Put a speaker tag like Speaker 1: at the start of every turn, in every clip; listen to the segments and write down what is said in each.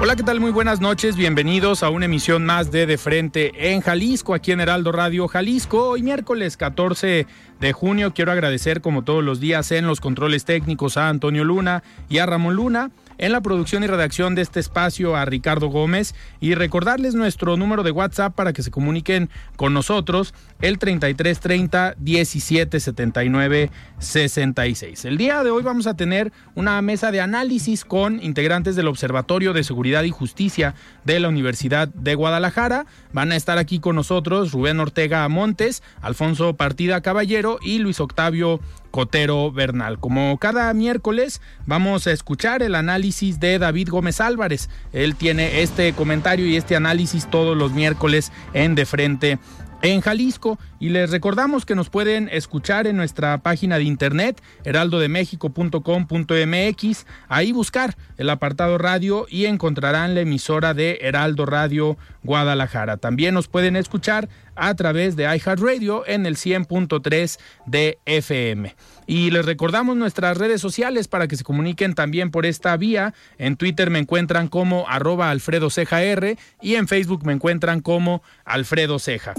Speaker 1: Hola, ¿qué tal? Muy buenas noches. Bienvenidos a una emisión más de De Frente en Jalisco, aquí en Heraldo Radio Jalisco. Hoy miércoles 14 de junio quiero agradecer como todos los días en los controles técnicos a Antonio Luna y a Ramón Luna en la producción y redacción de este espacio a Ricardo Gómez y recordarles nuestro número de WhatsApp para que se comuniquen con nosotros, el 3330 1779 66. El día de hoy vamos a tener una mesa de análisis con integrantes del Observatorio de Seguridad y Justicia de la Universidad de Guadalajara. Van a estar aquí con nosotros Rubén Ortega Montes, Alfonso Partida Caballero y Luis Octavio Cotero Bernal. Como cada miércoles vamos a escuchar el análisis de David Gómez Álvarez. Él tiene este comentario y este análisis todos los miércoles en De Frente en Jalisco y les recordamos que nos pueden escuchar en nuestra página de internet heraldodemexico.com.mx, ahí buscar el apartado radio y encontrarán la emisora de Heraldo Radio Guadalajara. También nos pueden escuchar a través de iHeartRadio en el 100.3 de FM. Y les recordamos nuestras redes sociales para que se comuniquen también por esta vía. En Twitter me encuentran como arroba Alfredo Ceja R y en Facebook me encuentran como Alfredo Ceja.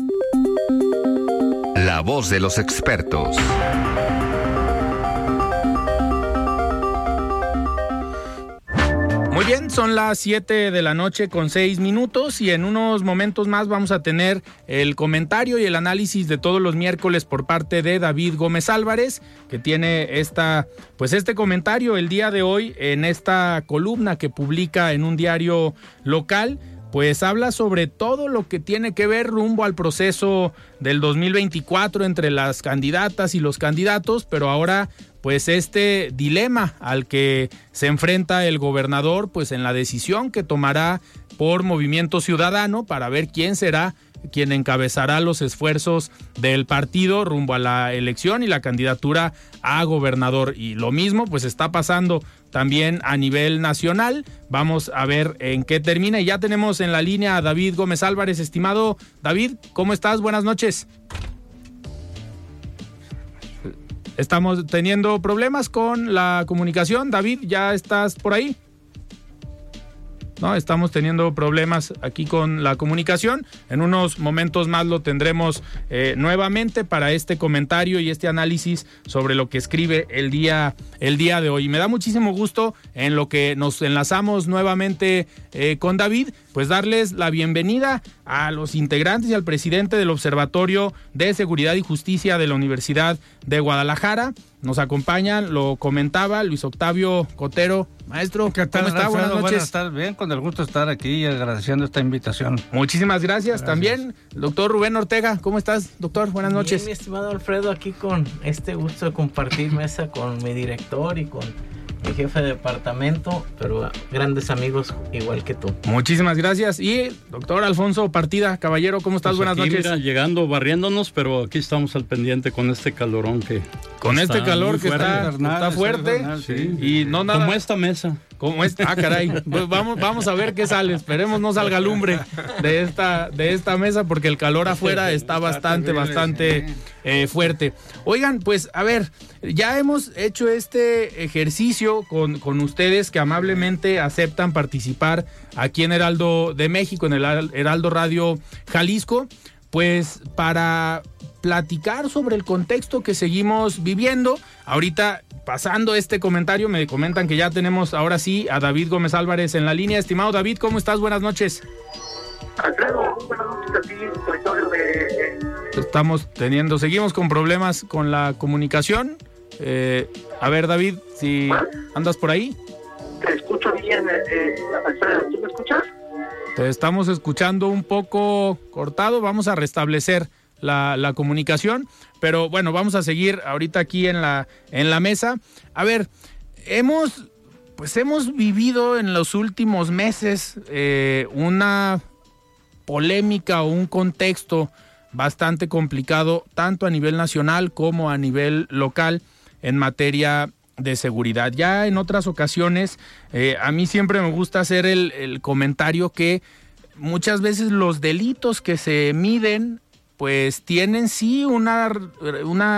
Speaker 2: La voz de los expertos.
Speaker 1: Muy bien, son las 7 de la noche con 6 minutos y en unos momentos más vamos a tener el comentario y el análisis de todos los miércoles por parte de David Gómez Álvarez, que tiene esta, pues este comentario el día de hoy en esta columna que publica en un diario local pues habla sobre todo lo que tiene que ver rumbo al proceso del 2024 entre las candidatas y los candidatos, pero ahora pues este dilema al que se enfrenta el gobernador pues en la decisión que tomará por Movimiento Ciudadano para ver quién será quien encabezará los esfuerzos del partido rumbo a la elección y la candidatura a gobernador. Y lo mismo pues está pasando también a nivel nacional. Vamos a ver en qué termina. Y ya tenemos en la línea a David Gómez Álvarez. Estimado David, ¿cómo estás? Buenas noches. Estamos teniendo problemas con la comunicación. David, ¿ya estás por ahí? ¿No? Estamos teniendo problemas aquí con la comunicación. En unos momentos más lo tendremos eh, nuevamente para este comentario y este análisis sobre lo que escribe el día, el día de hoy. me da muchísimo gusto en lo que nos enlazamos nuevamente eh, con David, pues darles la bienvenida a los integrantes y al presidente del Observatorio de Seguridad y Justicia de la Universidad de Guadalajara. Nos acompañan, lo comentaba Luis Octavio Cotero. Maestro,
Speaker 3: ¿qué tal? ¿Cómo está? Buenas noches. Buenas tardes. Bien, con el gusto de estar aquí y agradeciendo esta invitación.
Speaker 1: Muchísimas gracias. También, doctor Rubén Ortega, ¿cómo estás, doctor? Buenas noches.
Speaker 4: Bien, mi estimado Alfredo, aquí con este gusto de compartir mesa con mi director y con mi jefe de departamento, pero grandes amigos igual que tú.
Speaker 1: Muchísimas gracias. Y doctor Alfonso Partida, caballero, ¿cómo estás? Pues Buenas noches. Mira,
Speaker 5: llegando, barriéndonos, pero aquí estamos al pendiente con este calorón que.
Speaker 1: Con este calor que está, está, fuerte.
Speaker 5: Y no nada. Como esta mesa.
Speaker 1: Como esta, ah, caray. Pues vamos, vamos a ver qué sale. Esperemos no salga lumbre de esta, de esta mesa porque el calor afuera está bastante, bastante eh, fuerte. Oigan, pues a ver, ya hemos hecho este ejercicio con, con ustedes que amablemente aceptan participar aquí en Heraldo de México, en el Heraldo Radio Jalisco pues para platicar sobre el contexto que seguimos viviendo. Ahorita, pasando este comentario, me comentan que ya tenemos ahora sí a David Gómez Álvarez en la línea. Estimado David, ¿cómo estás? Buenas noches.
Speaker 6: Buenas noches a ti, territorio de...
Speaker 1: Estamos teniendo, seguimos con problemas con la comunicación. Eh, a ver, David, si andas por ahí.
Speaker 6: Te escucho bien, eh, eh, Alfredo, ¿tú me escuchas?
Speaker 1: Estamos escuchando un poco cortado, vamos a restablecer la, la, comunicación, pero bueno, vamos a seguir ahorita aquí en la, en la mesa. A ver, hemos, pues hemos vivido en los últimos meses eh, una polémica o un contexto bastante complicado, tanto a nivel nacional como a nivel local, en materia de seguridad. Ya en otras ocasiones, eh, a mí siempre me gusta hacer el, comentario que muchas veces los delitos que se miden pues tienen sí una,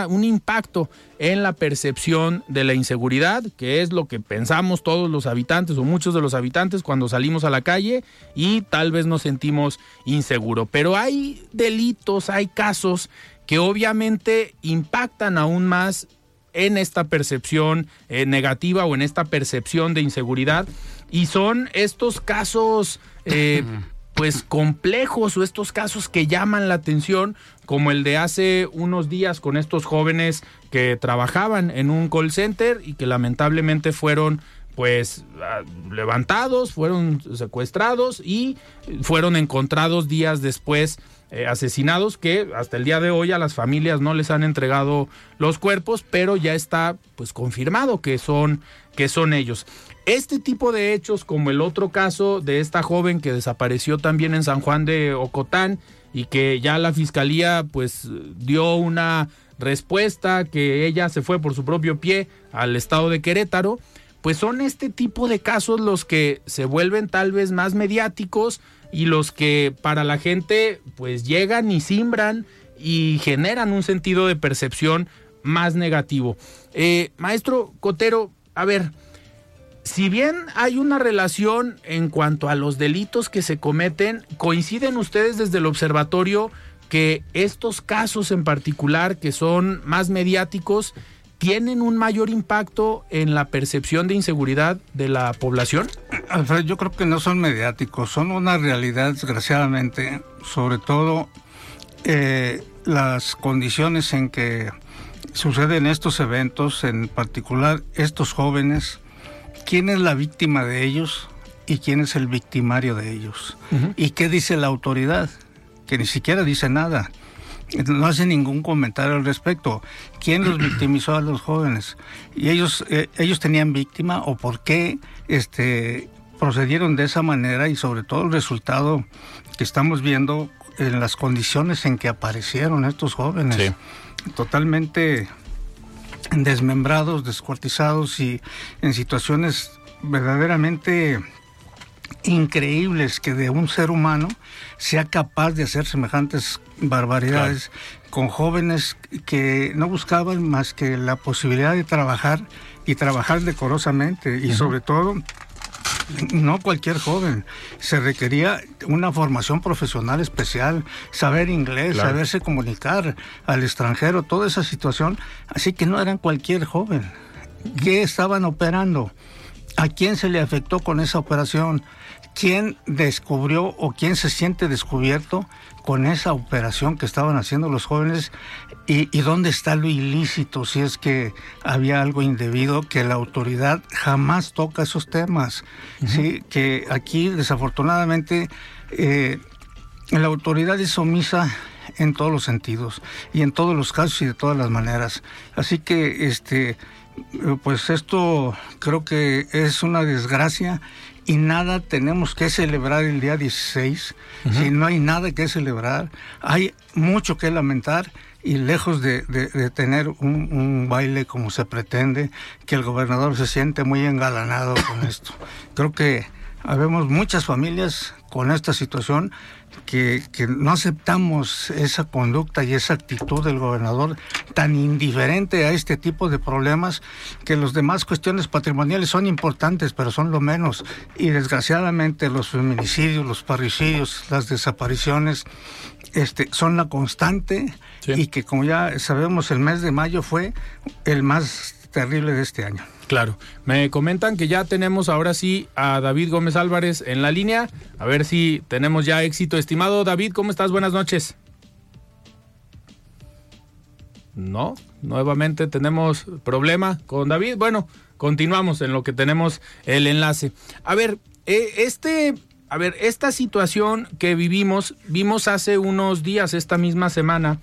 Speaker 1: un impacto en la percepción de la inseguridad, que es lo que pensamos todos los habitantes o muchos de los habitantes cuando salimos a la calle y tal vez nos sentimos inseguro. Pero hay delitos, hay casos que obviamente impactan aún más en esta percepción eh, negativa o en esta percepción de inseguridad. Y son estos casos eh, pues complejos o estos casos que llaman la atención, como el de hace unos días con estos jóvenes que trabajaban en un call center y que lamentablemente fueron pues levantados, fueron secuestrados y fueron encontrados días después eh, asesinados que hasta el día de hoy a las familias no les han entregado los cuerpos, pero ya está pues confirmado que son que son ellos. Este tipo de hechos, como el otro caso de esta joven que desapareció también en San Juan de Ocotán y que ya la fiscalía pues dio una respuesta que ella se fue por su propio pie al estado de Querétaro, pues son este tipo de casos los que se vuelven tal vez más mediáticos y los que para la gente pues llegan y simbran y generan un sentido de percepción más negativo. Eh, maestro Cotero, a ver, si bien hay una relación en cuanto a los delitos que se cometen, coinciden ustedes desde el observatorio que estos casos en particular, que son más mediáticos, tienen un mayor impacto en la percepción de inseguridad de la población?
Speaker 3: Alfred, yo creo que no son mediáticos, son una realidad, desgraciadamente, sobre todo eh, las condiciones en que suceden estos eventos, en particular estos jóvenes, quién es la víctima de ellos y quién es el victimario de ellos. ¿Y qué dice la autoridad? Que ni siquiera dice nada. No hace ningún comentario al respecto. ¿Quién los victimizó a los jóvenes? ¿Y ellos, eh, ellos tenían víctima o por qué este, procedieron de esa manera? Y sobre todo el resultado que estamos viendo en las condiciones en que aparecieron estos jóvenes. Totalmente desmembrados, descuartizados y en situaciones verdaderamente increíbles que de un ser humano sea capaz de hacer semejantes barbaridades con jóvenes que no buscaban más que la posibilidad de trabajar y trabajar decorosamente y sobre todo no cualquier joven, se requería una formación profesional especial, saber inglés, saberse comunicar al extranjero, toda esa situación, así que no eran cualquier joven. ¿Qué estaban operando? ¿A quién se le afectó con esa operación? ¿Quién descubrió o quién se siente descubierto con esa operación que estaban haciendo los jóvenes y, dónde está lo ilícito si es que había algo indebido que la autoridad jamás toca esos temas sí que aquí desafortunadamente eh, la autoridad es omisa en todos los sentidos y en todos los casos y de todas las maneras. Así que este pues esto creo que es una desgracia y nada tenemos que celebrar el día 16, si no hay nada que celebrar, hay mucho que lamentar y lejos de, tener un, baile como se pretende, que el gobernador se siente muy engalanado con esto. Creo que habemos muchas familias con esta situación que, que, no aceptamos esa conducta y esa actitud del gobernador tan indiferente a este tipo de problemas, que los demás cuestiones patrimoniales son importantes, pero son lo menos. Y desgraciadamente los feminicidios, los parricidios, las desapariciones, este, son la constante sí. y que como ya sabemos el mes de mayo fue el más terrible de este año.
Speaker 1: Claro. Me comentan que ya tenemos ahora sí a David Gómez Álvarez en la línea. A ver si tenemos ya éxito. Estimado David, ¿cómo estás? Buenas noches. No, nuevamente tenemos problema con David. Bueno, continuamos en lo que tenemos el enlace. A ver, este, a ver, esta situación que vivimos, vimos hace unos días, esta misma semana,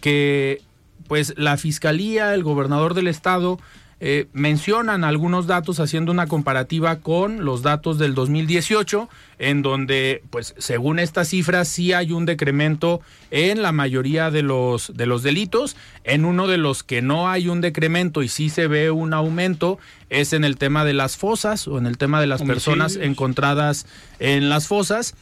Speaker 1: que pues la fiscalía, el gobernador del estado, eh, mencionan algunos datos haciendo una comparativa con los datos del 2018, en donde, pues, según estas cifras, sí hay un decremento en la mayoría de los, de los delitos. En uno de los que no hay un decremento y sí se ve un aumento es en el tema de las fosas o en el tema de las personas encontradas en las fosas.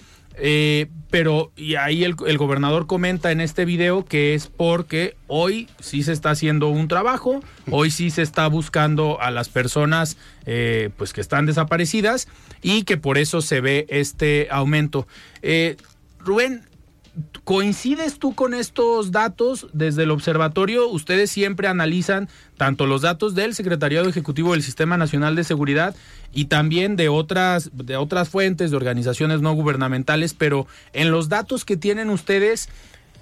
Speaker 1: Eh, pero y ahí el, gobernador comenta en este video que es porque hoy sí se está haciendo un trabajo, hoy sí se está buscando a las personas eh, pues que están desaparecidas y que por eso se ve este aumento. Eh, Rubén, ¿Coincides tú con estos datos desde el observatorio? Ustedes siempre analizan tanto los datos del Secretariado Ejecutivo del Sistema Nacional de Seguridad y también de otras, de otras fuentes, de organizaciones no gubernamentales, pero en los datos que tienen ustedes,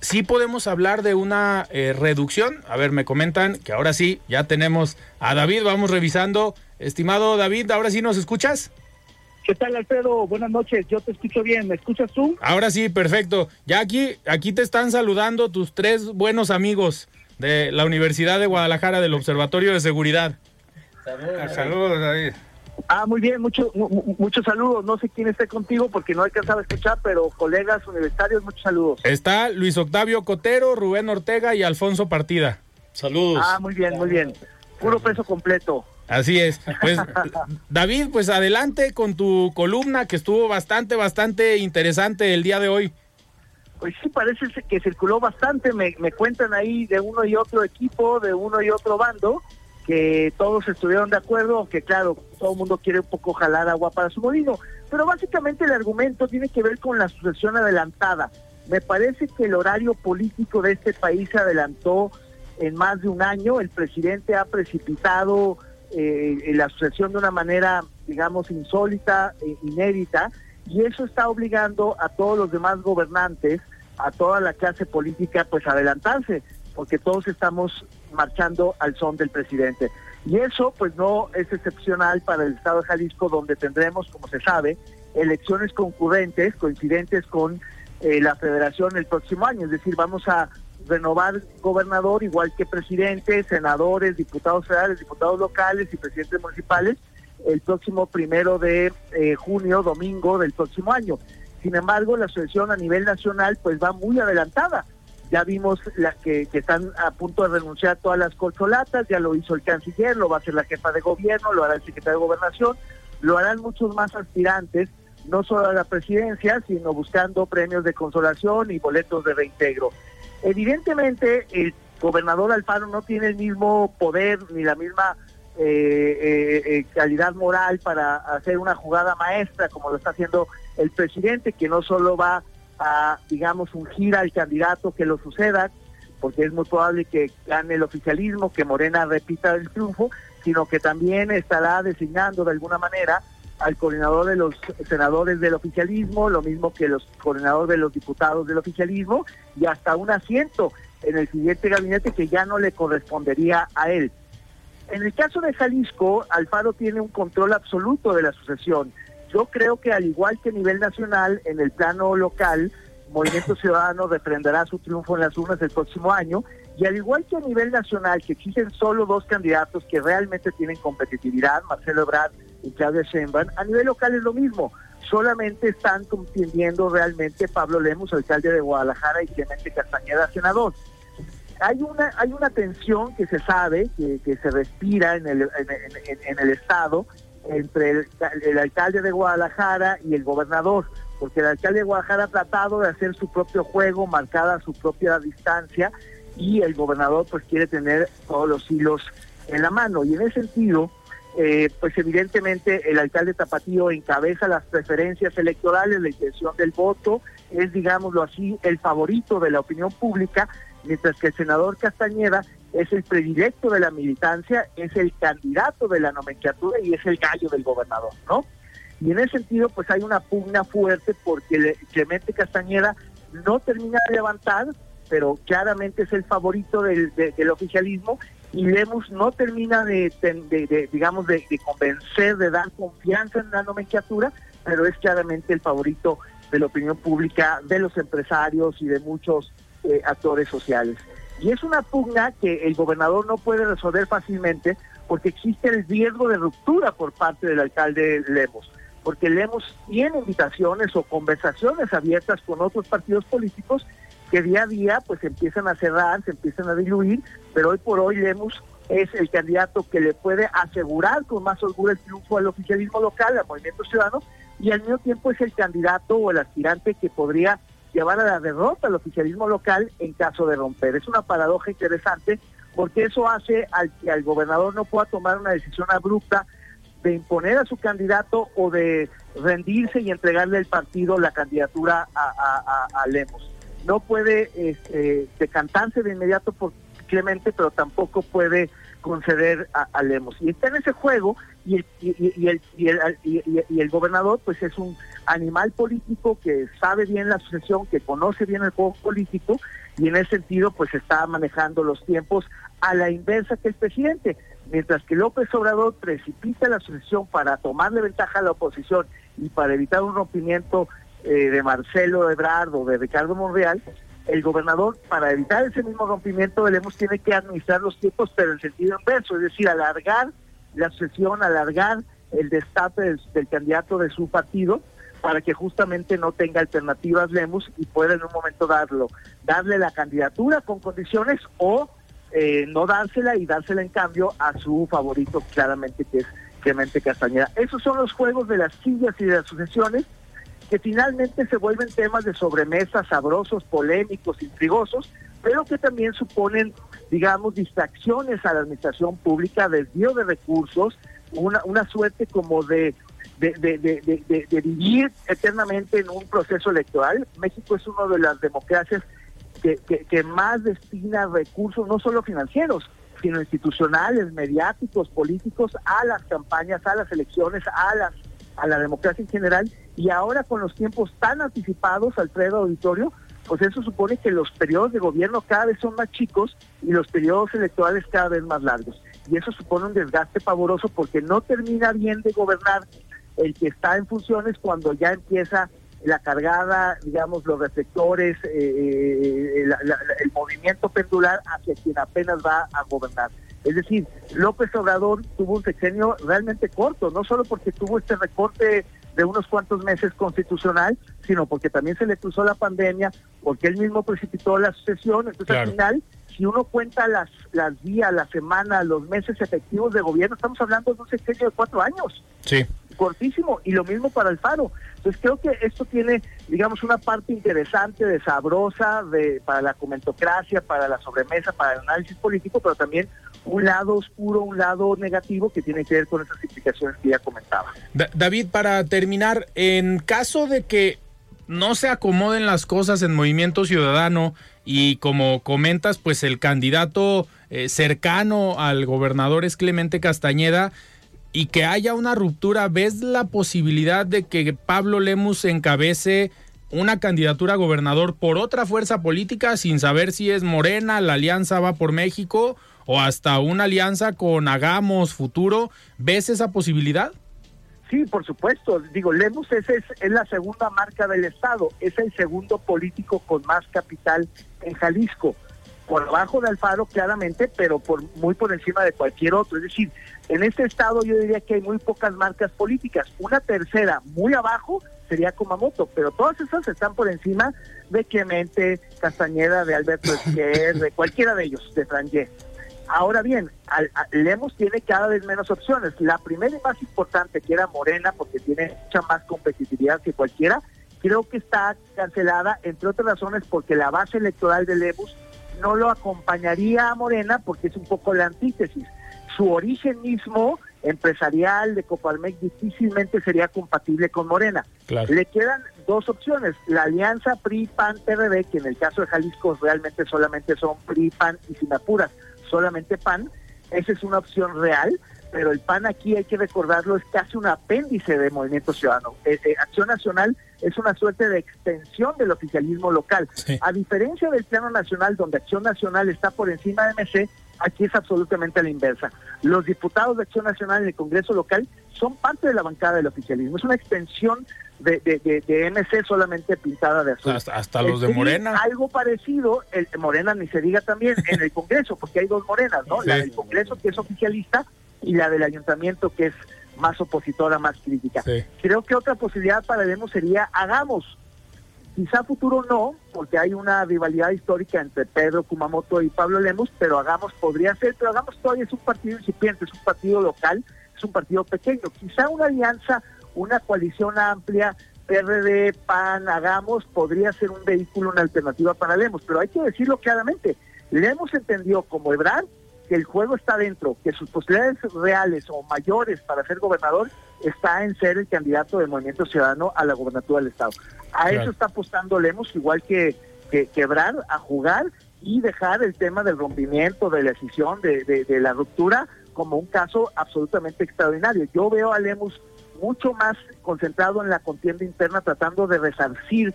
Speaker 1: sí podemos hablar de una eh, reducción. A ver, me comentan que ahora sí, ya tenemos a David, vamos revisando. Estimado David, ¿ahora sí nos escuchas?
Speaker 6: ¿Qué tal, Alfredo? Buenas noches, yo te escucho bien. ¿Me escuchas tú?
Speaker 1: Ahora sí, perfecto. Ya aquí, aquí te están saludando tus tres buenos amigos de la Universidad de Guadalajara del Observatorio de Seguridad.
Speaker 3: Saludos, saludos David.
Speaker 6: Ah, muy bien, muchos muchos saludos. No sé quién esté contigo porque no alcanzaba a escuchar, pero colegas universitarios, muchos saludos.
Speaker 1: Está Luis Octavio Cotero, Rubén Ortega y Alfonso Partida. Saludos.
Speaker 6: Ah, muy bien, muy bien. Puro peso completo.
Speaker 1: Así es. Pues David, pues adelante con tu columna que estuvo bastante, bastante interesante el día de hoy.
Speaker 6: Pues sí, parece que circuló bastante. Me, me cuentan ahí de uno y otro equipo, de uno y otro bando, que todos estuvieron de acuerdo, que claro, todo el mundo quiere un poco jalar agua para su molino. Pero básicamente el argumento tiene que ver con la sucesión adelantada. Me parece que el horario político de este país se adelantó en más de un año. El presidente ha precipitado eh, la sucesión de una manera, digamos, insólita, e inédita, y eso está obligando a todos los demás gobernantes, a toda la clase política, pues adelantarse, porque todos estamos marchando al son del presidente. Y eso, pues no es excepcional para el estado de Jalisco, donde tendremos, como se sabe, elecciones concurrentes, coincidentes con eh, la federación el próximo año, es decir, vamos a renovar gobernador igual que presidente, senadores, diputados federales, diputados locales y presidentes municipales el próximo primero de eh, junio, domingo del próximo año. Sin embargo, la sucesión a nivel nacional pues va muy adelantada. Ya vimos la que, que están a punto de renunciar todas las colcholatas, ya lo hizo el canciller, lo va a hacer la jefa de gobierno, lo hará el secretario de gobernación, lo harán muchos más aspirantes, no solo a la presidencia, sino buscando premios de consolación y boletos de reintegro. Evidentemente, el gobernador Alfaro no tiene el mismo poder ni la misma eh, eh, eh, calidad moral para hacer una jugada maestra como lo está haciendo el presidente, que no solo va a, digamos, ungir al candidato que lo suceda, porque es muy probable que gane el oficialismo, que Morena repita el triunfo, sino que también estará designando de alguna manera al coordinador de los senadores del oficialismo, lo mismo que los coordinadores de los diputados del oficialismo, y hasta un asiento en el siguiente gabinete que ya no le correspondería a él. En el caso de Jalisco, Alfaro tiene un control absoluto de la sucesión. Yo creo que al igual que a nivel nacional, en el plano local, Movimiento Ciudadano reprenderá su triunfo en las urnas el próximo año, y al igual que a nivel nacional, que existen solo dos candidatos que realmente tienen competitividad, Marcelo Ebrard y Claudia Sheinbaum, a nivel local es lo mismo. Solamente están contendiendo realmente Pablo Lemos, alcalde de Guadalajara, y Clemente Castañeda, senador. Hay una, hay una tensión que se sabe, que, se respira en el, en el Estado, entre el, el, alcalde de Guadalajara y el gobernador, porque el alcalde de Guadalajara ha tratado de hacer su propio juego, marcada su propia distancia, y el gobernador pues quiere tener todos los hilos en la mano. Y en ese sentido, eh, pues evidentemente el alcalde Tapatío encabeza las preferencias electorales, la intención del voto, es digámoslo así, el favorito de la opinión pública, mientras que el senador Castañeda es el predilecto de la militancia, es el candidato de la nomenclatura y es el gallo del gobernador, ¿no? Y en ese sentido, pues hay una pugna fuerte porque Clemente Castañeda no termina de levantar, pero claramente es el favorito del, del oficialismo y Lemus no termina de, digamos, de, convencer, de dar confianza en la nomenclatura, pero es claramente el favorito de la opinión pública, de los empresarios y de muchos eh, actores sociales. Y es una pugna que el gobernador no puede resolver fácilmente porque existe el riesgo de ruptura por parte del alcalde Lemos, porque Lemos tiene invitaciones o conversaciones abiertas con otros partidos políticos que día a día pues empiezan a cerrar, se empiezan a diluir, pero hoy por hoy Lemos es el candidato que le puede asegurar con más orgullo el triunfo al oficialismo local, al movimiento ciudadano, y al mismo tiempo es el candidato o el aspirante que podría llevar a la derrota al oficialismo local en caso de romper. Es una paradoja interesante porque eso hace al que al gobernador no pueda tomar una decisión abrupta de imponer a su candidato o de rendirse y entregarle el partido la candidatura a Lemos no puede este, decantarse de inmediato por Clemente, pero tampoco puede conceder a, Lemos. Y está en ese juego y el, y, el, y, el, gobernador pues es un animal político que sabe bien la sucesión, que conoce bien el juego político y en ese sentido pues está manejando los tiempos a la inversa que el presidente. Mientras que López Obrador precipita la sucesión para tomarle ventaja a la oposición y para evitar un rompimiento eh, de Marcelo Ebrard o de Ricardo Monreal, el gobernador, para evitar ese mismo rompimiento de Lemos, tiene que administrar los tiempos, pero en sentido inverso, es decir, alargar la sesión, alargar el destape del, candidato de su partido para que justamente no tenga alternativas Lemos y pueda en un momento darlo, darle la candidatura con condiciones o eh, no dársela y dársela en cambio a su favorito claramente que es Clemente Castañeda. Esos son los juegos de las sillas y de las sucesiones que finalmente se vuelven temas de sobremesa sabrosos, polémicos, intrigosos, pero que también suponen, digamos, distracciones a la administración pública, desvío de recursos, una, suerte como de de, de, de, de, vivir eternamente en un proceso electoral. México es una de las democracias que, que, más destina recursos, no solo financieros, sino institucionales, mediáticos, políticos, a las campañas, a las elecciones, a, las, a la democracia en general, y ahora con los tiempos tan anticipados, Alfredo Auditorio, pues eso supone que los periodos de gobierno cada vez son más chicos y los periodos electorales cada vez más largos. Y eso supone un desgaste pavoroso porque no termina bien de gobernar el que está en funciones cuando ya empieza la cargada, digamos, los reflectores, eh, eh, el movimiento pendular hacia quien apenas va a gobernar. Es decir, López Obrador tuvo un sexenio realmente corto, no solo porque tuvo este recorte de unos cuantos meses constitucional, sino porque también se le cruzó la pandemia, porque él mismo precipitó la sucesión. Entonces, al final, si uno cuenta las, las días, las semanas, los meses efectivos de gobierno, estamos hablando de un sexenio de cuatro años.
Speaker 1: Sí.
Speaker 6: Cortísimo. Y lo mismo para el Faro. Entonces, creo que esto tiene, digamos, una parte interesante, de sabrosa, de, para la comentocracia, para la sobremesa, para el análisis político, pero también un lado oscuro, un lado negativo que tiene que ver con esas implicaciones que ya comentaba.
Speaker 1: David, para terminar, en caso de que no se acomoden las cosas en Movimiento Ciudadano y como comentas, pues el candidato eh, cercano al gobernador es Clemente Castañeda y que haya una ruptura, ¿ves la posibilidad de que Pablo Lemus encabece una candidatura a gobernador por otra fuerza política sin saber si es Morena, la Alianza va por México o hasta una alianza con Hagamos Futuro. ¿Ves esa posibilidad?
Speaker 6: Sí, por supuesto. Digo, Lemus es, es, la segunda marca del Estado, es el segundo político con más capital en Jalisco. Por abajo de Alfaro, claramente, pero por muy por encima de cualquier otro. Es decir, en este estado yo diría que hay muy pocas marcas políticas. Una tercera, muy abajo, sería Kumamoto, pero todas esas están por encima de Clemente, Castañeda, de Alberto Esquer, de cualquiera de ellos, de Frangé. Ahora bien, Lemos tiene cada vez menos opciones. La primera y más importante, que era Morena, porque tiene mucha más competitividad que cualquiera, creo que está cancelada, entre otras razones porque la base electoral de Lemus no lo acompañaría a Morena porque es un poco la antítesis. Su origen mismo empresarial de Copalmec difícilmente sería compatible con Morena. Le quedan dos opciones, la alianza PRI-PAN-PRD, que en el caso de Jalisco realmente solamente son PRI-PAN y sin apuras, solamente PAN, esa es una opción real, pero el PAN aquí hay que recordarlo, es casi un apéndice de Movimiento Ciudadano. Eh, eh, Acción Nacional es una suerte de extensión del oficialismo local. A diferencia del plano nacional, donde Acción Nacional está por encima de MC, aquí es absolutamente a la inversa. Los diputados de Acción Nacional en el Congreso local son parte de la bancada del oficialismo. Es una extensión de, de, MC solamente pintada de azul.
Speaker 1: Hasta, los de Morena.
Speaker 6: Algo parecido, el de Morena ni se diga también, en el Congreso, porque hay dos Morenas, ¿no? La del Congreso que es oficialista y la del ayuntamiento que es más opositora, más crítica. Creo que otra posibilidad para Lemos sería hagamos, quizá futuro no, porque hay una rivalidad histórica entre Pedro Kumamoto y Pablo Lemos, pero hagamos podría ser, pero hagamos todavía es un partido incipiente, es un partido local, es un partido pequeño, quizá una alianza, una coalición amplia, PRD, PAN, hagamos, podría ser un vehículo, una alternativa para Lemos, pero hay que decirlo claramente, Lemos entendió como Ebrard que el juego está dentro, que sus posibilidades reales o mayores para ser gobernador está en ser el candidato del Movimiento Ciudadano a la gobernatura del Estado. A eso está apostando Lemos, igual que, quebrar, a jugar y dejar el tema del rompimiento, de la decisión, de, la ruptura, como un caso absolutamente extraordinario. Yo veo a Lemos mucho más concentrado en la contienda interna, tratando de resarcir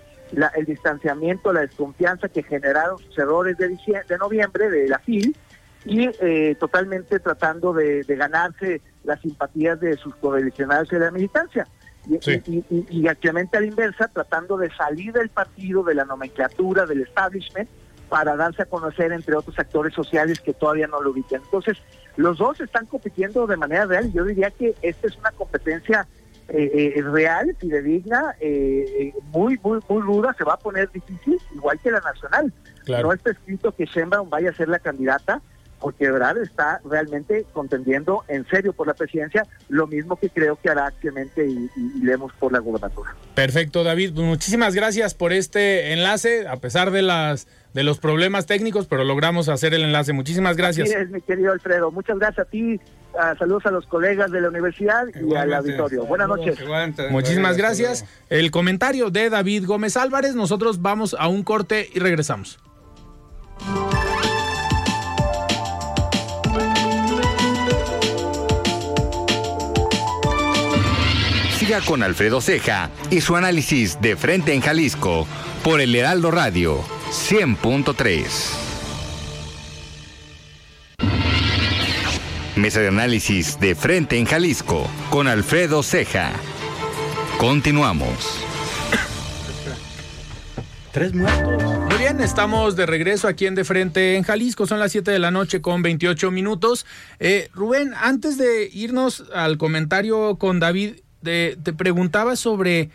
Speaker 6: el distanciamiento, la desconfianza que generaron sus errores de, de noviembre de la FIL, y eh, totalmente tratando de, ganarse las simpatías de sus coalicionados de la militancia. Y, y, actualmente a la inversa, tratando de salir del partido, de la nomenclatura, del establishment, para darse a conocer entre otros actores sociales que todavía no lo ubican. Entonces, los dos están compitiendo de manera real y yo diría que esta es una competencia eh, eh, real, fidedigna, eh, muy, muy, muy ruda, se va a poner difícil, igual que la nacional. No está escrito que Sheinbaum vaya a ser la candidata, porque verdad está realmente contendiendo en serio por la presidencia, lo mismo que creo que hará Clemente y, y, Lemos por la gubernatura.
Speaker 1: Perfecto, David. Pues muchísimas gracias por este enlace, a pesar de las de los problemas técnicos, pero logramos hacer el enlace. Muchísimas gracias.
Speaker 6: Así mi querido Alfredo. Muchas gracias a ti. saludos a los colegas de la universidad y al auditorio. Buenas noches.
Speaker 1: Muchísimas gracias. El comentario de David Gómez Álvarez. Nosotros vamos a un corte y regresamos.
Speaker 2: Con Alfredo Ceja y su análisis de frente en Jalisco por el Heraldo Radio 100.3. Mesa de análisis de frente en Jalisco con Alfredo Ceja. Continuamos.
Speaker 1: Tres muertos. Muy bien, estamos de regreso aquí en De Frente en Jalisco. Son las 7 de la noche con 28 minutos. Eh, Rubén, antes de irnos al comentario con David, te preguntaba sobre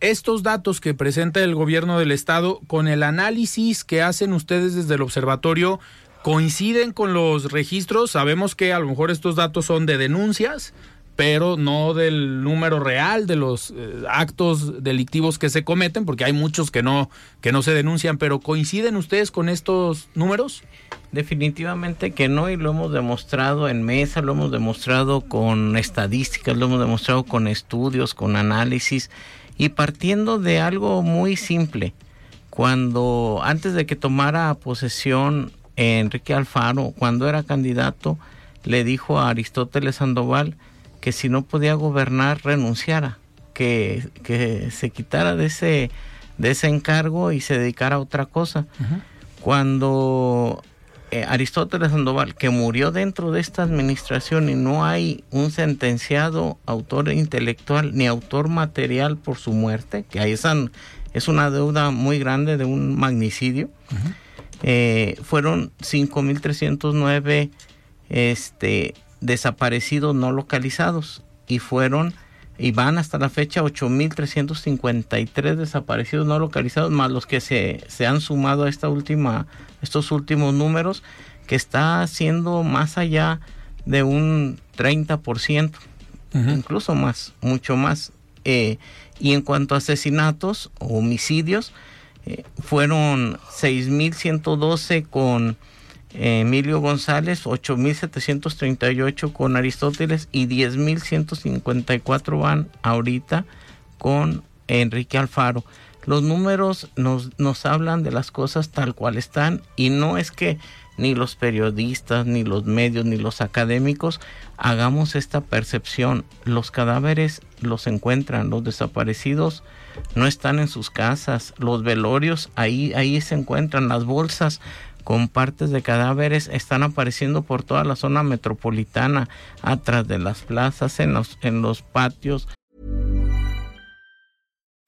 Speaker 1: estos datos que presenta el gobierno del estado con el análisis que hacen ustedes desde el observatorio coinciden con los registros. Sabemos que a lo mejor estos datos son de denuncias, pero no del número real de los eh, actos delictivos que se cometen, porque hay muchos que no que no se denuncian, pero coinciden ustedes con estos números?
Speaker 4: Definitivamente que no y lo hemos demostrado en mesa, lo hemos demostrado con estadísticas, lo hemos demostrado con estudios, con análisis y partiendo de algo muy simple. Cuando antes de que tomara posesión Enrique Alfaro, cuando era candidato, le dijo a Aristóteles Sandoval que si no podía gobernar renunciara, que, que se quitara de ese, de ese encargo y se dedicara a otra cosa. Cuando eh, Aristóteles Sandoval, que murió dentro de esta administración y no hay un sentenciado autor intelectual ni autor material por su muerte, que ahí están, es una deuda muy grande de un magnicidio, eh, fueron 5.309 este, desaparecidos no localizados y fueron y van hasta la fecha 8.353 desaparecidos no localizados, más los que se, se han sumado a esta última, estos últimos números, que está siendo más allá de un 30%, incluso más, mucho más. Eh, y en cuanto a asesinatos o homicidios, eh, fueron 6.112 con Emilio González, 8.738 con Aristóteles y 10.154 van ahorita con Enrique Alfaro. Los números nos, nos hablan de las cosas tal cual están y no es que ni los periodistas, ni los medios, ni los académicos hagamos esta percepción. Los cadáveres los encuentran, los desaparecidos no están en sus casas, los velorios ahí, ahí se encuentran, las bolsas con partes de cadáveres están apareciendo por toda la zona metropolitana, atrás de las plazas, en los, en los patios.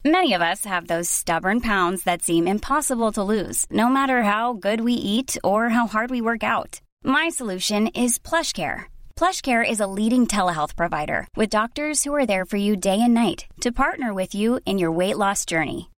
Speaker 7: Many of us have those stubborn pounds that seem impossible to lose, no matter how good we eat or how hard we work out. My solution is PlushCare. PlushCare is a leading telehealth provider with doctors who are there for you day and night to partner with you in your weight loss journey.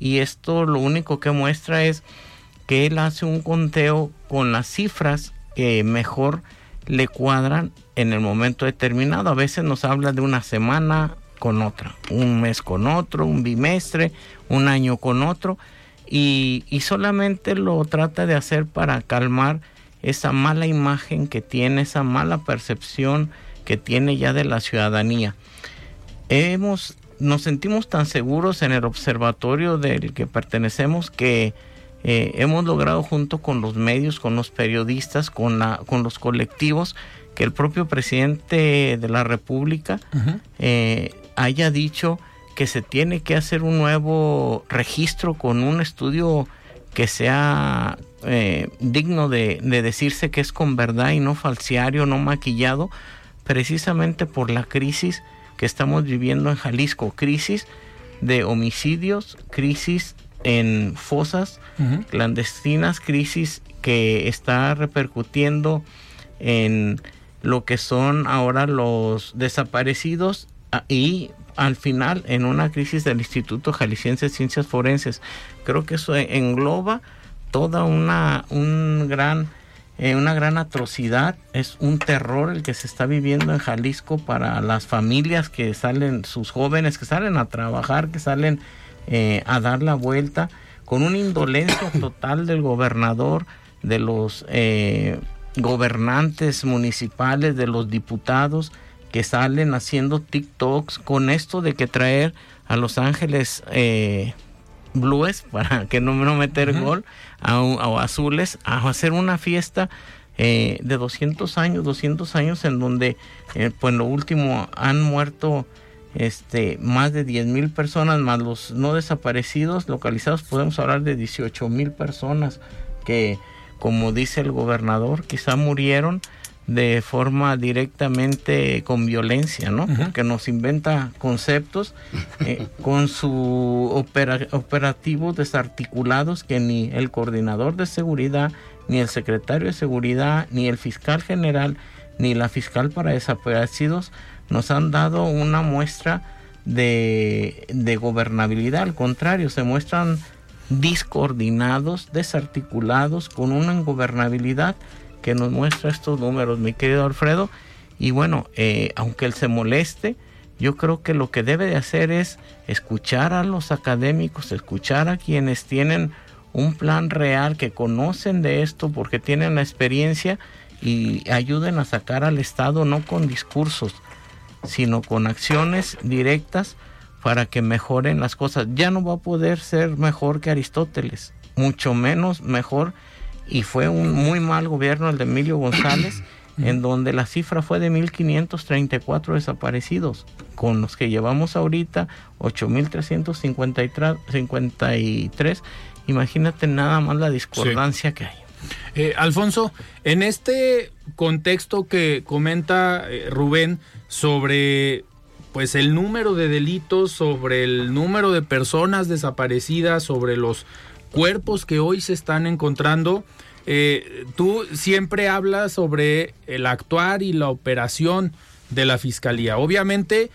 Speaker 4: Y esto lo único que muestra es que él hace un conteo con las cifras que mejor le cuadran en el momento determinado. A veces nos habla de una semana con otra, un mes con otro, un bimestre, un año con otro, y, y solamente lo trata de hacer para calmar esa mala imagen que tiene, esa mala percepción que tiene ya de la ciudadanía. Hemos nos sentimos tan seguros en el observatorio del que pertenecemos que eh, hemos logrado junto con los medios, con los periodistas, con, la, con los colectivos, que el propio presidente de la República eh, haya dicho que se tiene que hacer un nuevo registro con un estudio que sea eh, digno de, de decirse que es con verdad y no falseario, no maquillado, precisamente por la crisis que estamos viviendo en Jalisco, crisis de homicidios, crisis en fosas clandestinas, crisis que está repercutiendo en lo que son ahora los desaparecidos ah, y al final en una crisis del Instituto Jalisciense de Ciencias Forenses. Creo que eso engloba toda una un gran eh, una gran atrocidad, es un terror el que se está viviendo en Jalisco para las familias que salen, sus jóvenes que salen a trabajar, que salen eh, a dar la vuelta, con una indolencia total del gobernador, de los eh, gobernantes municipales, de los diputados que salen haciendo TikToks con esto de que traer a Los Ángeles blues para que no, no meter gol a, azules a hacer una fiesta eh, de 200 años 200 años en donde eh, pues lo último han muerto este más de 10 mil personas más los no desaparecidos localizados podemos hablar de 18 mil personas que como dice el gobernador quizá murieron de forma directamente con violencia, ¿no? Porque nos inventa conceptos eh, con su operativos desarticulados que ni el coordinador de seguridad, ni el secretario de seguridad, ni el fiscal general, ni la fiscal para desaparecidos nos han dado una muestra de, de gobernabilidad. Al contrario, se muestran discoordinados, desarticulados, con una ingobernabilidad que nos muestra estos números, mi querido Alfredo. Y bueno, eh, aunque él se moleste, yo creo que lo que debe de hacer es escuchar a los académicos, escuchar a quienes tienen un plan real, que conocen de esto porque tienen la experiencia y ayuden a sacar al Estado no con discursos, sino con acciones directas para que mejoren las cosas. Ya no va a poder ser mejor que Aristóteles, mucho menos mejor y fue un muy mal gobierno el de Emilio González, en donde la cifra fue de 1.534 desaparecidos, con los que llevamos ahorita 8.353. Imagínate nada más la discordancia que hay.
Speaker 1: Eh, Alfonso, en este contexto que comenta eh, Rubén sobre pues el número de delitos, sobre el número de personas desaparecidas, sobre los cuerpos que hoy se están encontrando, eh, tú siempre hablas sobre el actuar y la operación de la fiscalía. Obviamente,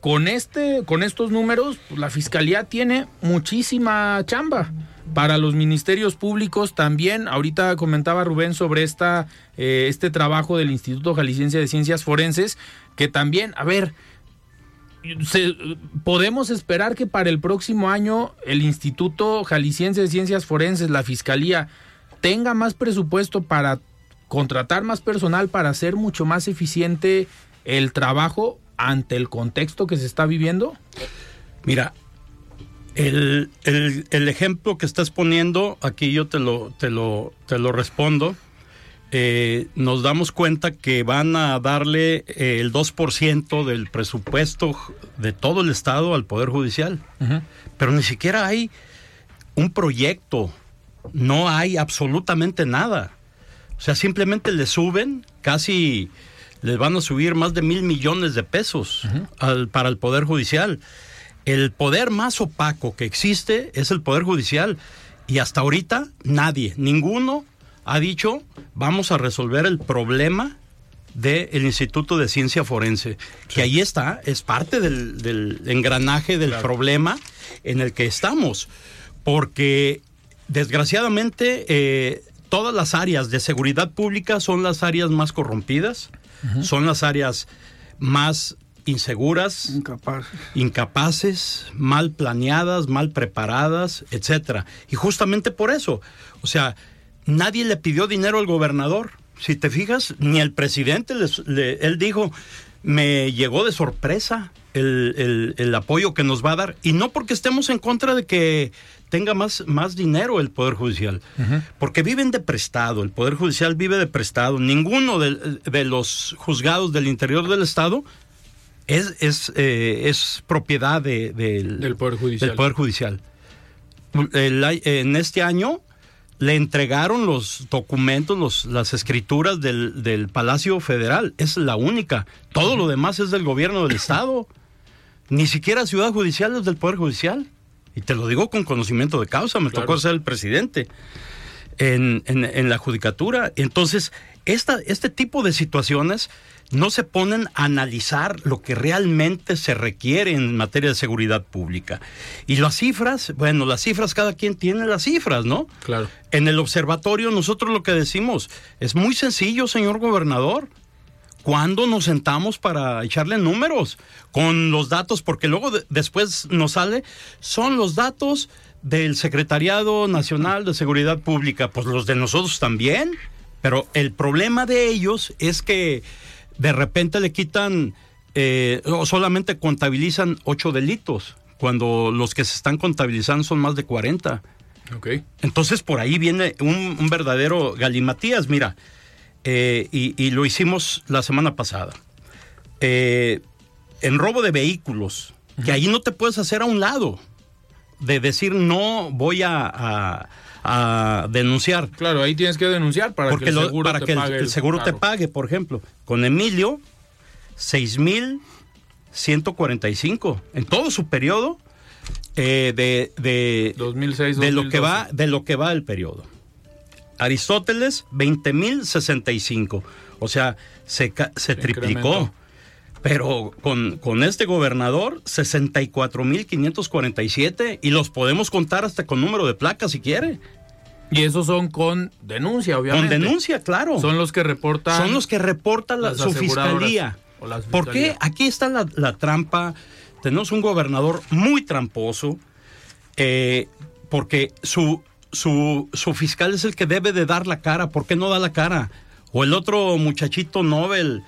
Speaker 1: con este, con estos números, pues, la fiscalía tiene muchísima chamba. Para los ministerios públicos también, ahorita comentaba Rubén sobre esta, eh, este trabajo del Instituto Jalisciense de Ciencias Forenses, que también, a ver, podemos esperar que para el próximo año el Instituto Jalisciense de Ciencias Forenses, la Fiscalía, tenga más presupuesto para contratar más personal para hacer mucho más eficiente el trabajo ante el contexto que se está viviendo?
Speaker 5: Mira, el, ejemplo que estás poniendo, aquí yo te lo, te lo, te lo respondo. Eh, nos damos cuenta que van a darle eh, el 2% del presupuesto de todo el Estado al Poder Judicial. Pero ni siquiera hay un proyecto, no hay absolutamente nada. O sea, simplemente le suben, casi les van a subir más de mil millones de pesos al, para el Poder Judicial. El poder más opaco que existe es el poder judicial y hasta ahorita nadie, ninguno ha dicho vamos a resolver el problema del Instituto de Ciencia Forense, que ahí está, es parte del, engranaje del problema en el que estamos, porque desgraciadamente eh, todas las áreas de seguridad pública son las áreas más corrompidas, son las áreas más inseguras, incapaces. mal planeadas, mal preparadas, etcétera. Y justamente por eso, o sea, nadie le pidió dinero al gobernador. Si te fijas, ni el presidente, él dijo, me llegó de sorpresa el, apoyo que nos va a dar. Y no porque estemos en contra de que tenga más, más dinero el Poder Judicial, porque viven de prestado, el Poder Judicial vive de prestado. Ninguno de, de los juzgados del interior del Estado es, es, eh, es propiedad de, del,
Speaker 1: Poder Judicial.
Speaker 5: Del Poder Judicial. en este año le entregaron los documentos, los, las escrituras del, del, Palacio Federal. Es la única. Todo lo demás es del gobierno del Estado. Ni siquiera Ciudad Judicial es del Poder Judicial. Y te lo digo con conocimiento de causa, me tocó ser el presidente en, en, en la judicatura. Entonces, esta, este tipo de situaciones no se ponen a analizar lo que realmente se requiere en materia de seguridad pública. Y las cifras, bueno, las cifras, cada quien tiene las cifras, ¿no?
Speaker 1: Claro.
Speaker 5: En el observatorio nosotros lo que decimos es muy sencillo, señor gobernador. ¿Cuándo nos sentamos para echarle números con los datos? Porque luego después nos sale, son los datos del Secretariado Nacional de Seguridad Pública, pues los de nosotros también. Pero el problema de ellos es que de repente le quitan eh, o solamente contabilizan ocho delitos, cuando los que se están contabilizando son más de 40.
Speaker 1: Okay.
Speaker 5: Entonces por ahí viene un, verdadero galimatías, mira, eh, y, lo hicimos la semana pasada. Eh, en robo de vehículos, que ahí no te puedes hacer a un lado, de decir no voy a a denunciar.
Speaker 1: Claro, ahí tienes que denunciar para que el seguro,
Speaker 5: te, pague el, seguro te pague. Por ejemplo, con Emilio, 6.145 en todo su periodo eh, de, de,
Speaker 1: 2006,
Speaker 5: de lo que va de lo que va el periodo. Aristóteles, 20.065. O sea, se, se triplicó. Pero con, con, este gobernador, 64.547 y los podemos contar hasta con número de placa si quiere.
Speaker 1: Y esos son con denuncia, obviamente.
Speaker 5: Con denuncia, claro.
Speaker 1: Son los que reportan.
Speaker 5: Son los que reportan la, su fiscalía. ¿Por qué? Aquí está la, trampa. Tenemos un gobernador muy tramposo, eh, porque su, su, su fiscal es el que debe de dar la cara. ¿Por qué no da la cara? O el otro muchachito Nobel,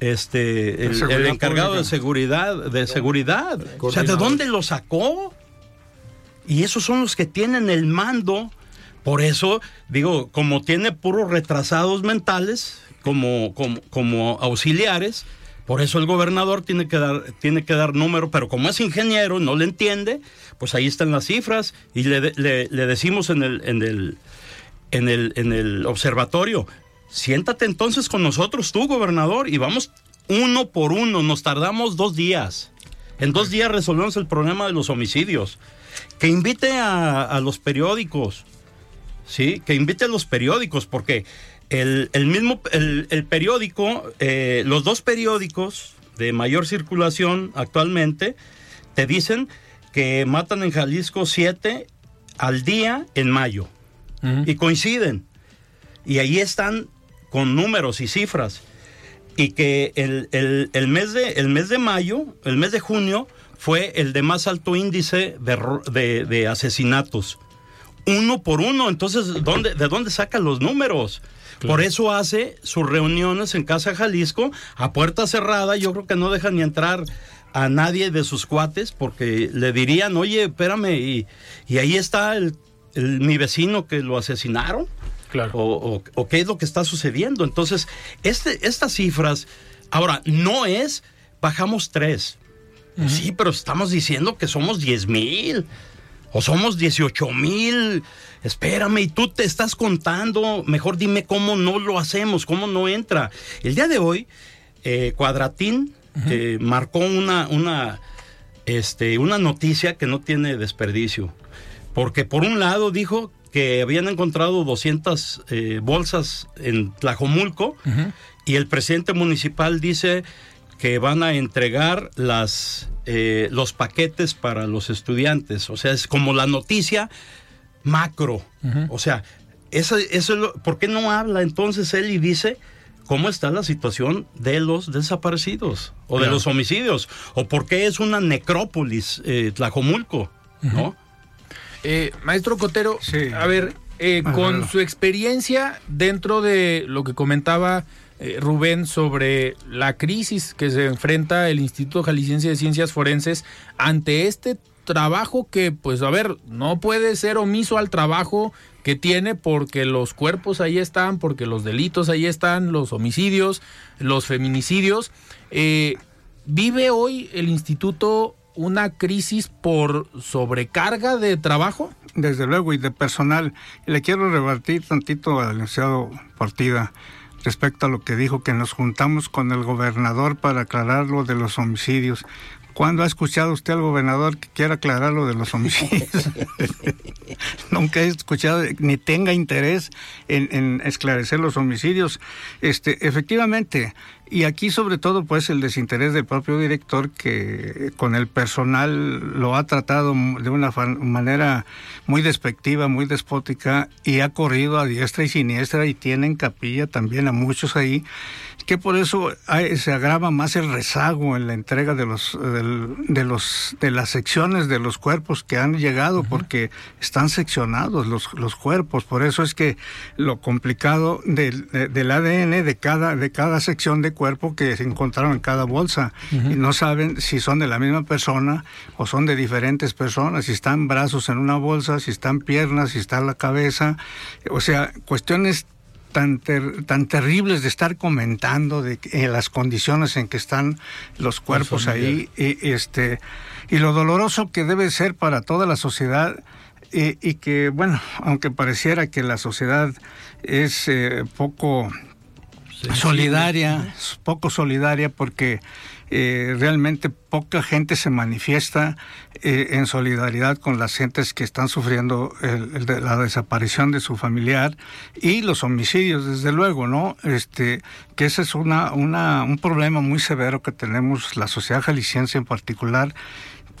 Speaker 5: este, el, encargado de seguridad, de seguridad. O sea, ¿de dónde lo sacó? Y esos son los que tienen el mando Por eso, digo, como tiene puros retrasados mentales, como, como, como auxiliares, por eso el gobernador tiene que dar, tiene que dar número, pero como es ingeniero, no le entiende, pues ahí están las cifras y le, le, le decimos en el, en el, en el, en el observatorio, siéntate entonces con nosotros tú, gobernador, y vamos uno por uno, nos tardamos dos días. En dos días resolvemos el problema de los homicidios. Que invite a, a los periódicos, ¿sí? Que invite a los periódicos, porque el, el mismo, el, el periódico, eh, los dos periódicos de mayor circulación actualmente, te dicen que matan en Jalisco siete al día en mayo. Y coinciden. Y ahí están con números y cifras. Y que el, el, el, mes de, el mes de mayo, el mes de junio, fue el de más alto índice de, de, de asesinatos. Uno por uno. Entonces, ¿dónde, ¿de dónde sacan los números? Claro. Por eso hace sus reuniones en Casa Jalisco a puerta cerrada. Yo creo que no deja ni entrar a nadie de sus cuates porque le dirían, oye, espérame, y, y ahí está el, el, mi vecino que lo asesinaron.
Speaker 1: Claro.
Speaker 5: O, o, o, qué es lo que está sucediendo. Entonces, este, estas cifras, ahora, no es, bajamos tres. Uh -huh. Sí, pero estamos diciendo que somos 10 mil o somos 18 mil. Espérame, y tú te estás contando. Mejor dime cómo no lo hacemos, cómo no entra. El día de hoy, eh, Cuadratín eh, marcó una, una, este, una noticia que no tiene desperdicio. Porque por un lado dijo que habían encontrado 200 eh, bolsas en Tlajomulco y el presidente municipal dice que van a entregar las, eh, los paquetes para los estudiantes. O sea, es como la noticia macro. Uh -huh. O sea, eso, eso es lo, ¿por qué no habla entonces él y dice cómo está la situación de los desaparecidos o claro. de los homicidios? ¿O por qué es una necrópolis eh, Tlajomulco? Uh -huh. ¿No?
Speaker 1: Eh, maestro Cotero, sí. a ver, eh, con su experiencia dentro de lo que comentaba eh, Rubén sobre la crisis que se enfrenta el Instituto Jalisciense de Ciencias Forenses ante este trabajo que, pues, a ver, no puede ser omiso al trabajo que tiene porque los cuerpos ahí están, porque los delitos ahí están, los homicidios, los feminicidios. Eh, ¿Vive hoy el instituto una crisis por sobrecarga de trabajo?
Speaker 3: Desde luego, y de personal. Le quiero rebatir tantito al licenciado Partida respecto a lo que dijo que nos juntamos con el gobernador para aclarar lo de los homicidios. ¿Cuándo ha escuchado usted al gobernador que quiera aclarar lo de los homicidios? Nunca he escuchado ni tenga interés en, en, esclarecer los homicidios. Este, efectivamente, y aquí sobre todo pues el desinterés del propio director que con el personal lo ha tratado de una manera muy despectiva, muy despótica y ha corrido a diestra y siniestra y tiene en capilla también a muchos ahí que por eso hay, se agrava más el rezago en la entrega de los de, de los de las secciones de los cuerpos que han llegado porque están seccionados los, los cuerpos. Por eso es que lo complicado del, del ADN de cada de cada sección de cuerpo que se encontraron en cada bolsa. Uh -huh. y no saben si son de la misma persona o son de diferentes personas si están brazos en una bolsa si están piernas si está la cabeza. O sea cuestiones tan, ter, tan terribles de estar comentando de eh, las condiciones en que están los cuerpos ahí. y, este y lo doloroso que debe ser para toda la sociedad y, y que bueno aunque pareciera que la sociedad es eh, poco sí, solidaria poco solidaria porque eh, realmente poca gente se manifiesta eh, en solidaridad con las gentes que están sufriendo la desaparición de su familiar y los homicidios, desde luego, ¿no? Este, que ese es un problema muy severo que tenemos la sociedad jalisciense en particular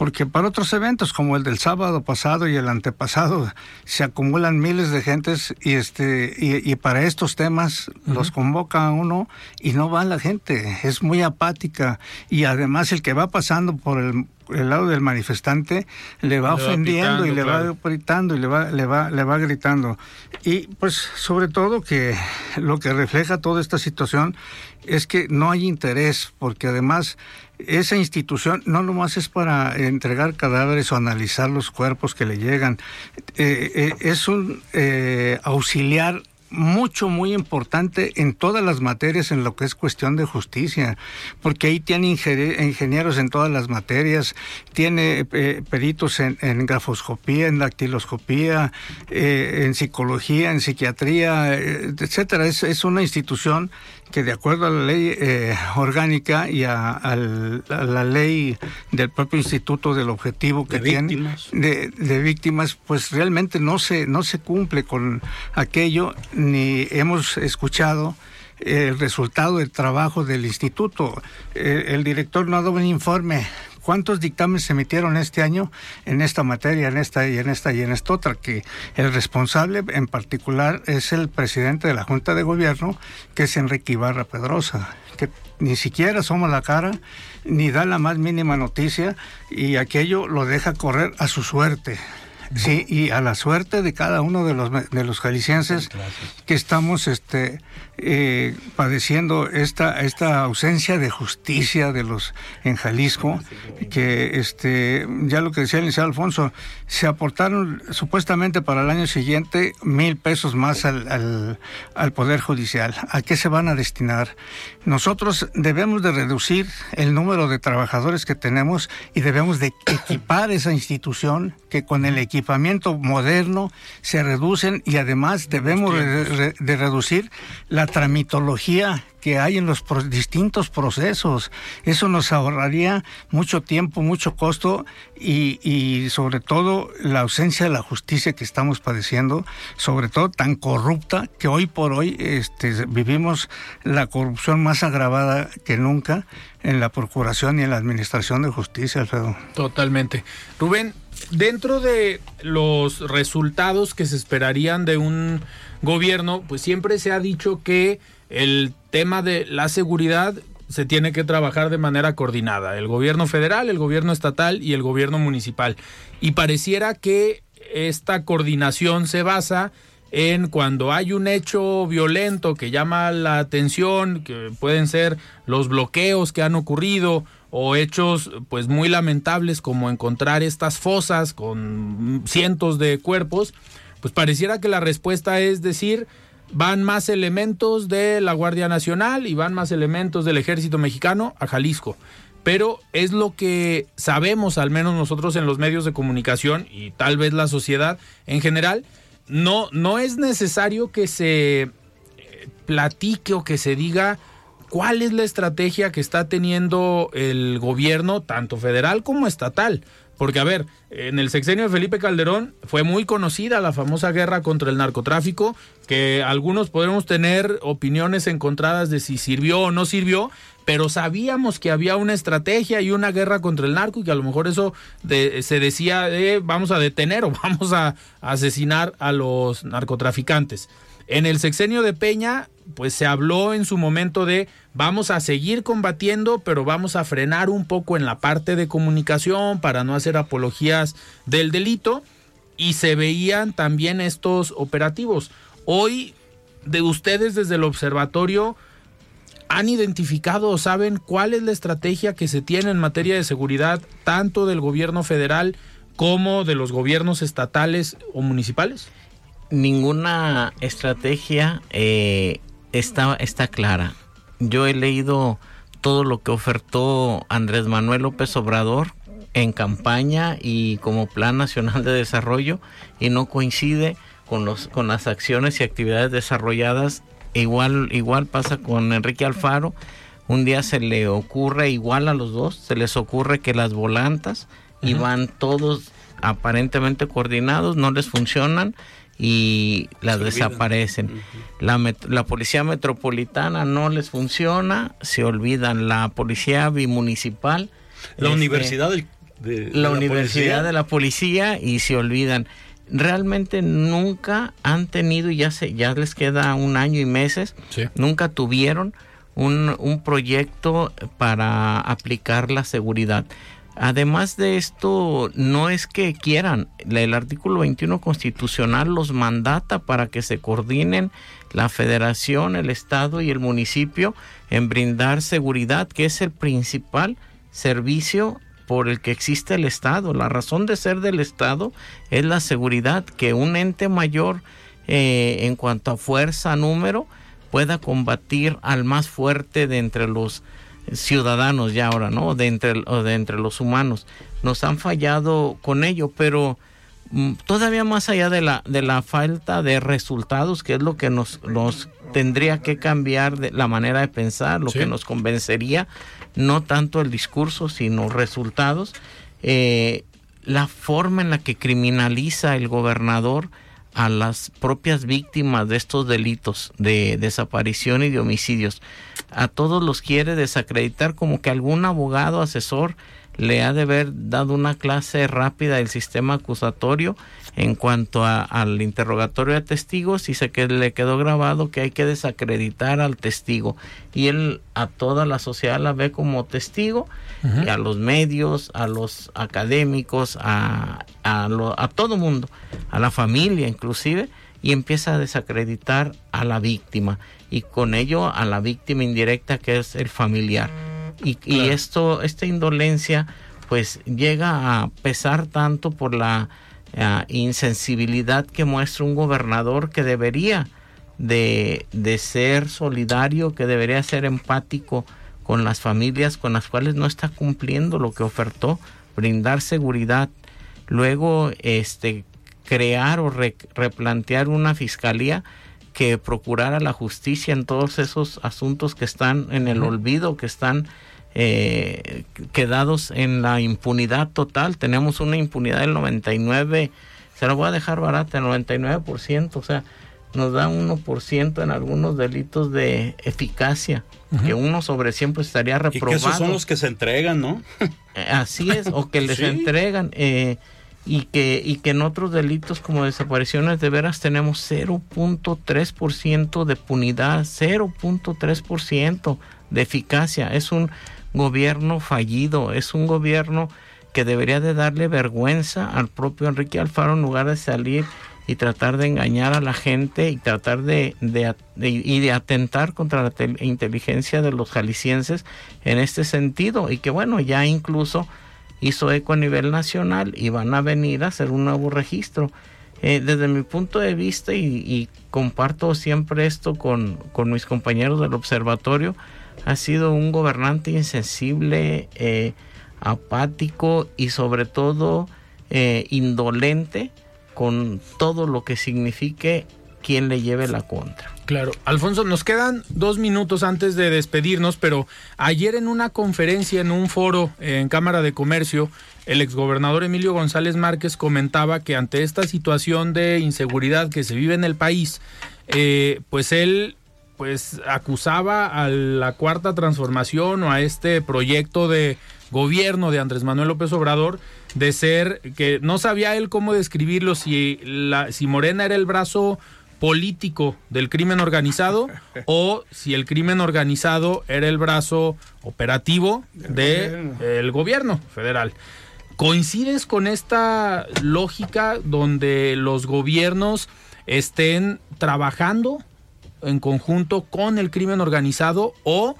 Speaker 3: porque para otros eventos como el del sábado pasado y el antepasado se acumulan miles de gentes y este y, y para estos temas uh -huh. los convoca uno y no va la gente es muy apática y además el que va pasando por el el lado del manifestante le va ofendiendo y le va gritando y le va, le va, le va gritando. Y pues sobre todo que lo que refleja toda esta situación es que no hay interés, porque además esa institución no nomás es para entregar cadáveres o analizar los cuerpos que le llegan, eh, eh, es un eh, auxiliar mucho, muy importante en todas las materias en lo que es cuestión de justicia, porque ahí tiene ingenieros en todas las materias, tiene eh, peritos en, grafoscopía, en dactiloscopía, en psicología, en psiquiatría, etcétera. Es, es una institución que de acuerdo a la ley eh, orgánica y a, la ley del propio instituto del objetivo que tiene De, víctimas, pues realmente no se no se cumple con aquello ni hemos escuchado el resultado del trabajo del instituto. Eh, el director no ha dado un informe ¿Cuántos dictámenes se emitieron este año en esta materia, en esta y en esta y en esta otra? Que el responsable en particular es el presidente de la Junta de Gobierno, que es Enrique Ibarra Pedrosa, que ni siquiera asoma la cara, ni da la más mínima noticia y aquello lo deja correr a su suerte. Sí, y a la suerte de cada uno de los de los jaliscienses que estamos este eh, padeciendo esta esta ausencia de justicia de los en Jalisco que este ya lo que decía el licenciado Alfonso se aportaron supuestamente para el año siguiente mil pesos más al, al, poder judicial. A qué se van a destinar nosotros debemos de reducir el número de trabajadores que tenemos y debemos de equipar esa institución que con el equipamiento moderno se reducen y además debemos de reducir la tramitología que hay en los distintos procesos. Eso nos ahorraría mucho tiempo, mucho costo y, sobre todo la ausencia de la justicia que estamos padeciendo, sobre todo tan corrupta que hoy por hoy este, vivimos la corrupción más agravada que nunca en la Procuración y en la Administración de Justicia, Alfredo.
Speaker 1: Totalmente. Rubén, dentro de los resultados que se esperarían de un gobierno, pues siempre se ha dicho que el tema de la seguridad se tiene que trabajar de manera coordinada, el gobierno federal, el gobierno estatal y el gobierno municipal. Y pareciera que esta coordinación se basa en cuando hay un hecho violento que llama la atención, que pueden ser los bloqueos que han ocurrido o hechos pues muy lamentables como encontrar estas fosas con cientos de cuerpos, pues pareciera que la respuesta es decir, van más elementos de la Guardia Nacional y van más elementos del Ejército Mexicano a Jalisco. Pero es lo que sabemos, al menos nosotros en los medios de comunicación y tal vez la sociedad en general, no, no es necesario que se eh, platique o que se diga cuál es la estrategia que está teniendo el gobierno, tanto federal como estatal. Porque, a ver, en el sexenio de Felipe Calderón fue muy conocida la famosa guerra contra el narcotráfico, que algunos podemos tener opiniones encontradas de si sirvió o no sirvió, pero sabíamos que había una estrategia y una guerra contra el narco y que a lo mejor eso se decía de vamos a detener o vamos a asesinar a los narcotraficantes. En el sexenio de Peña, pues se habló en su momento de vamos a seguir combatiendo, pero vamos a frenar un poco en la parte de comunicación para no hacer apologías del delito. Y se veían también estos operativos. Hoy, de ustedes desde el observatorio, han identificado o saben cuál es la estrategia que se tiene en materia de seguridad, tanto del gobierno federal como de los gobiernos estatales o municipales?
Speaker 4: ninguna estrategia eh, está, está clara. Yo he leído todo lo que ofertó Andrés Manuel López Obrador en campaña y como Plan Nacional de Desarrollo y no coincide con, los, con las acciones y actividades desarrolladas. Igual, igual pasa con Enrique Alfaro. Un día se le ocurre, igual a los dos, se les ocurre que las volantas y van todos aparentemente coordinados, no les funcionan y las desaparecen. la, la, policía metropolitana no les funciona, se olvidan. La policía bimunicipal.
Speaker 5: La este, universidad de,
Speaker 4: la, universidad de la policía y se olvidan. Realmente nunca han tenido, ya se, ya les queda un año y meses, nunca tuvieron un, un proyecto para aplicar la seguridad Además de esto, no es que quieran, el artículo 21 constitucional los mandata para que se coordinen la federación, el estado y el municipio en brindar seguridad, que es el principal servicio por el que existe el Estado. La razón de ser del Estado es la seguridad, que un ente mayor eh, en cuanto a fuerza, número, pueda combatir al más fuerte de entre los ciudadanos ya ahora, ¿no? De entre, o de entre los humanos. Nos han fallado con ello, pero mm, todavía más allá de la, de la falta de resultados, que es lo que nos, nos tendría que cambiar de la manera de pensar, lo que nos convencería, no tanto el discurso, sino resultados, eh, la forma en la que criminaliza el gobernador a las propias víctimas de estos delitos de desaparición y de homicidios. A todos los quiere desacreditar como que algún abogado asesor le ha de haber dado una clase rápida del sistema acusatorio en cuanto al interrogatorio de testigos y se que le quedó grabado que hay que desacreditar al testigo. Y él a toda la sociedad la ve como testigo y a los medios, a los académicos, a, a, a todo mundo, a la familia inclusive y empieza a desacreditar a la víctima. Y con ello a la víctima indirecta que es el familiar y, y esto esta indolencia pues llega a pesar tanto por la uh, insensibilidad que muestra un gobernador que debería de, de, ser solidario, que debería ser empático con las familias con las cuales no está cumpliendo lo que ofertó, brindar seguridad, luego este crear o re, replantear una fiscalía que procurara la justicia en todos esos asuntos que están en el olvido, que están eh, quedados en la impunidad total. Tenemos una impunidad del 99, se lo voy a dejar barata, el 99%, o sea, nos da 1% en algunos delitos de eficacia, uh -huh. que uno sobre siempre estaría reprobado.
Speaker 5: Y que esos son los que se entregan, ¿no?
Speaker 4: Eh, así es, o que les ¿Sí? entregan. Eh, y que, y que en otros delitos como desapariciones de veras tenemos 0.3% de punidad, 0.3% de eficacia. Es un gobierno fallido, es un gobierno que debería de darle vergüenza al propio Enrique Alfaro en lugar de salir y tratar de engañar a la gente y tratar de, de, y de atentar contra la inteligencia de los jaliscienses en este sentido. Y que bueno ya incluso hizo eco a nivel nacional y van a venir a hacer un nuevo registro. Eh, desde mi punto de vista y, y comparto siempre esto con, con mis compañeros del observatorio ha sido un gobernante insensible, eh, apático y sobre todo eh, indolente con todo lo que signifique quien le lleve la contra.
Speaker 1: Claro, Alfonso, nos quedan dos minutos antes de despedirnos, pero ayer en una conferencia, en un foro en Cámara de Comercio, el exgobernador Emilio González Márquez comentaba que ante esta situación de inseguridad que se vive en el país, eh, pues él pues acusaba a la cuarta transformación o a este proyecto de gobierno de Andrés Manuel López Obrador de ser que no sabía él cómo describirlo si la si Morena era el brazo político del crimen organizado o si el crimen organizado era el brazo operativo del de, el gobierno federal. ¿Coincides con esta lógica donde los gobiernos estén trabajando en conjunto con el crimen organizado o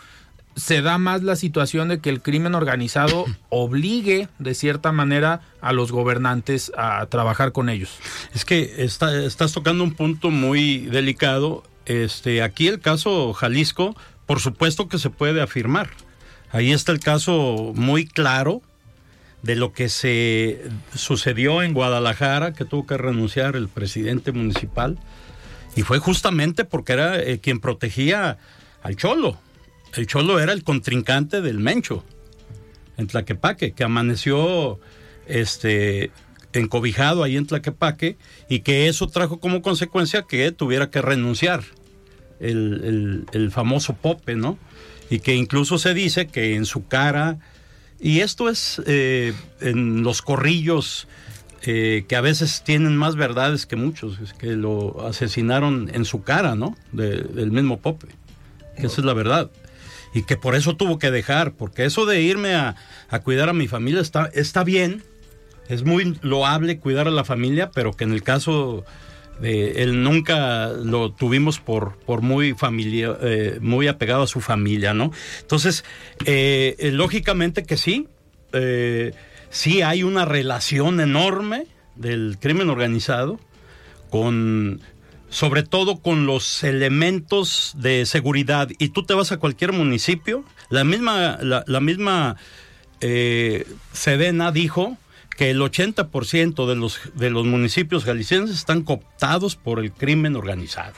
Speaker 1: se da más la situación de que el crimen organizado obligue de cierta manera a los gobernantes a trabajar con ellos.
Speaker 5: Es que está, estás tocando un punto muy delicado. Este, aquí el caso Jalisco, por supuesto que se puede afirmar. Ahí está el caso muy claro de lo que se sucedió en Guadalajara, que tuvo que renunciar el presidente municipal y fue justamente porque era eh, quien protegía al Cholo. El Cholo era el contrincante del Mencho en Tlaquepaque, que amaneció este, encobijado ahí en Tlaquepaque y que eso trajo como consecuencia que tuviera que renunciar el, el, famoso Pope, ¿no? Y que incluso se dice que en su cara, y esto es eh, en los corrillos eh, que a veces tienen más verdades que muchos, que lo asesinaron en su cara, ¿no? De, del mismo Pope, que esa es la verdad. y que por eso tuvo que dejar, porque eso de irme a, a cuidar a mi familia está, está bien, es muy loable cuidar a la familia, pero que en el caso de él nunca lo tuvimos por, por muy familia, eh, muy apegado a su familia, ¿no? Entonces, eh, eh, lógicamente que sí, sí hay una relación enorme del crimen organizado con sobre todo con los elementos de seguridad y tú te vas a cualquier municipio la misma la, la misma Sedena dijo que el 80% de los, de los municipios galicienses están cooptados por el crimen organizado.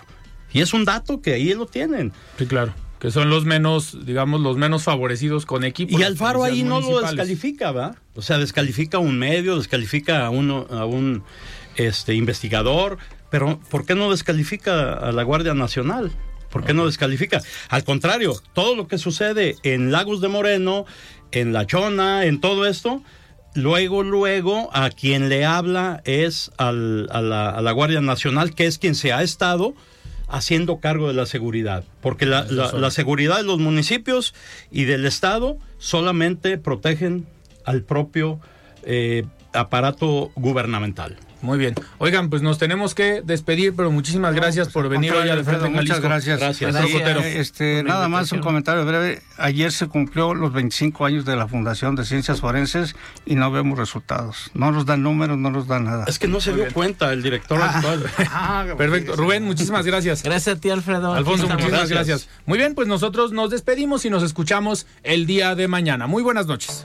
Speaker 5: Y es un dato que ahí lo tienen.
Speaker 1: Sí, claro. Que son los menos, digamos, los menos favorecidos con equipos.
Speaker 5: Y Alfaro ahí no lo descalifica, ¿va? O sea, descalifica a un medio, descalifica a, uno, a un este, investigador, pero ¿por qué no descalifica a la Guardia Nacional? ¿Por qué no descalifica? Al contrario, todo lo que sucede en Lagos de Moreno, en La Chona, en todo esto, Luego, luego, a quien le habla es a, la, Guardia Nacional, que es quien se ha estado haciendo cargo de la seguridad, porque la, seguridad de los municipios y del Estado solamente protegen al propio eh, aparato gubernamental.
Speaker 1: Muy bien. Oigan, pues nos tenemos que despedir, pero muchísimas gracias por venir hoy al Frente
Speaker 3: Muchas gracias. Gracias. este, nada más un comentario breve. Ayer se cumplió los 25 años de la Fundación de Ciencias Forenses y no vemos resultados. No nos dan números, no nos dan nada.
Speaker 5: Es que no se dio cuenta el director ah. actual.
Speaker 1: Ah, Perfecto. Rubén, muchísimas gracias.
Speaker 4: Gracias a ti, Alfredo.
Speaker 1: Alfonso, muchísimas gracias. Muy bien, pues nosotros nos despedimos y nos escuchamos el día de mañana. Muy buenas noches.